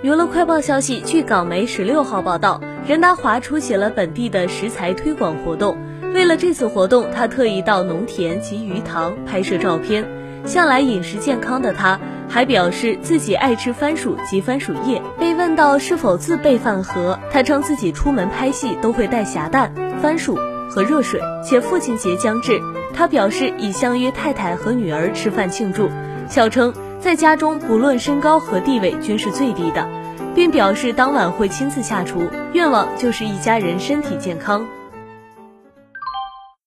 娱乐快报消息，据港媒十六号报道，任达华出席了本地的食材推广活动。为了这次活动，他特意到农田及鱼塘拍摄照片。向来饮食健康的他，还表示自己爱吃番薯及番薯叶。被问到是否自备饭盒，他称自己出门拍戏都会带咸蛋、番薯和热水，且父亲节将至，他表示已相约太太和女儿吃饭庆祝。笑称。在家中，不论身高和地位均是最低的，并表示当晚会亲自下厨，愿望就是一家人身体健康。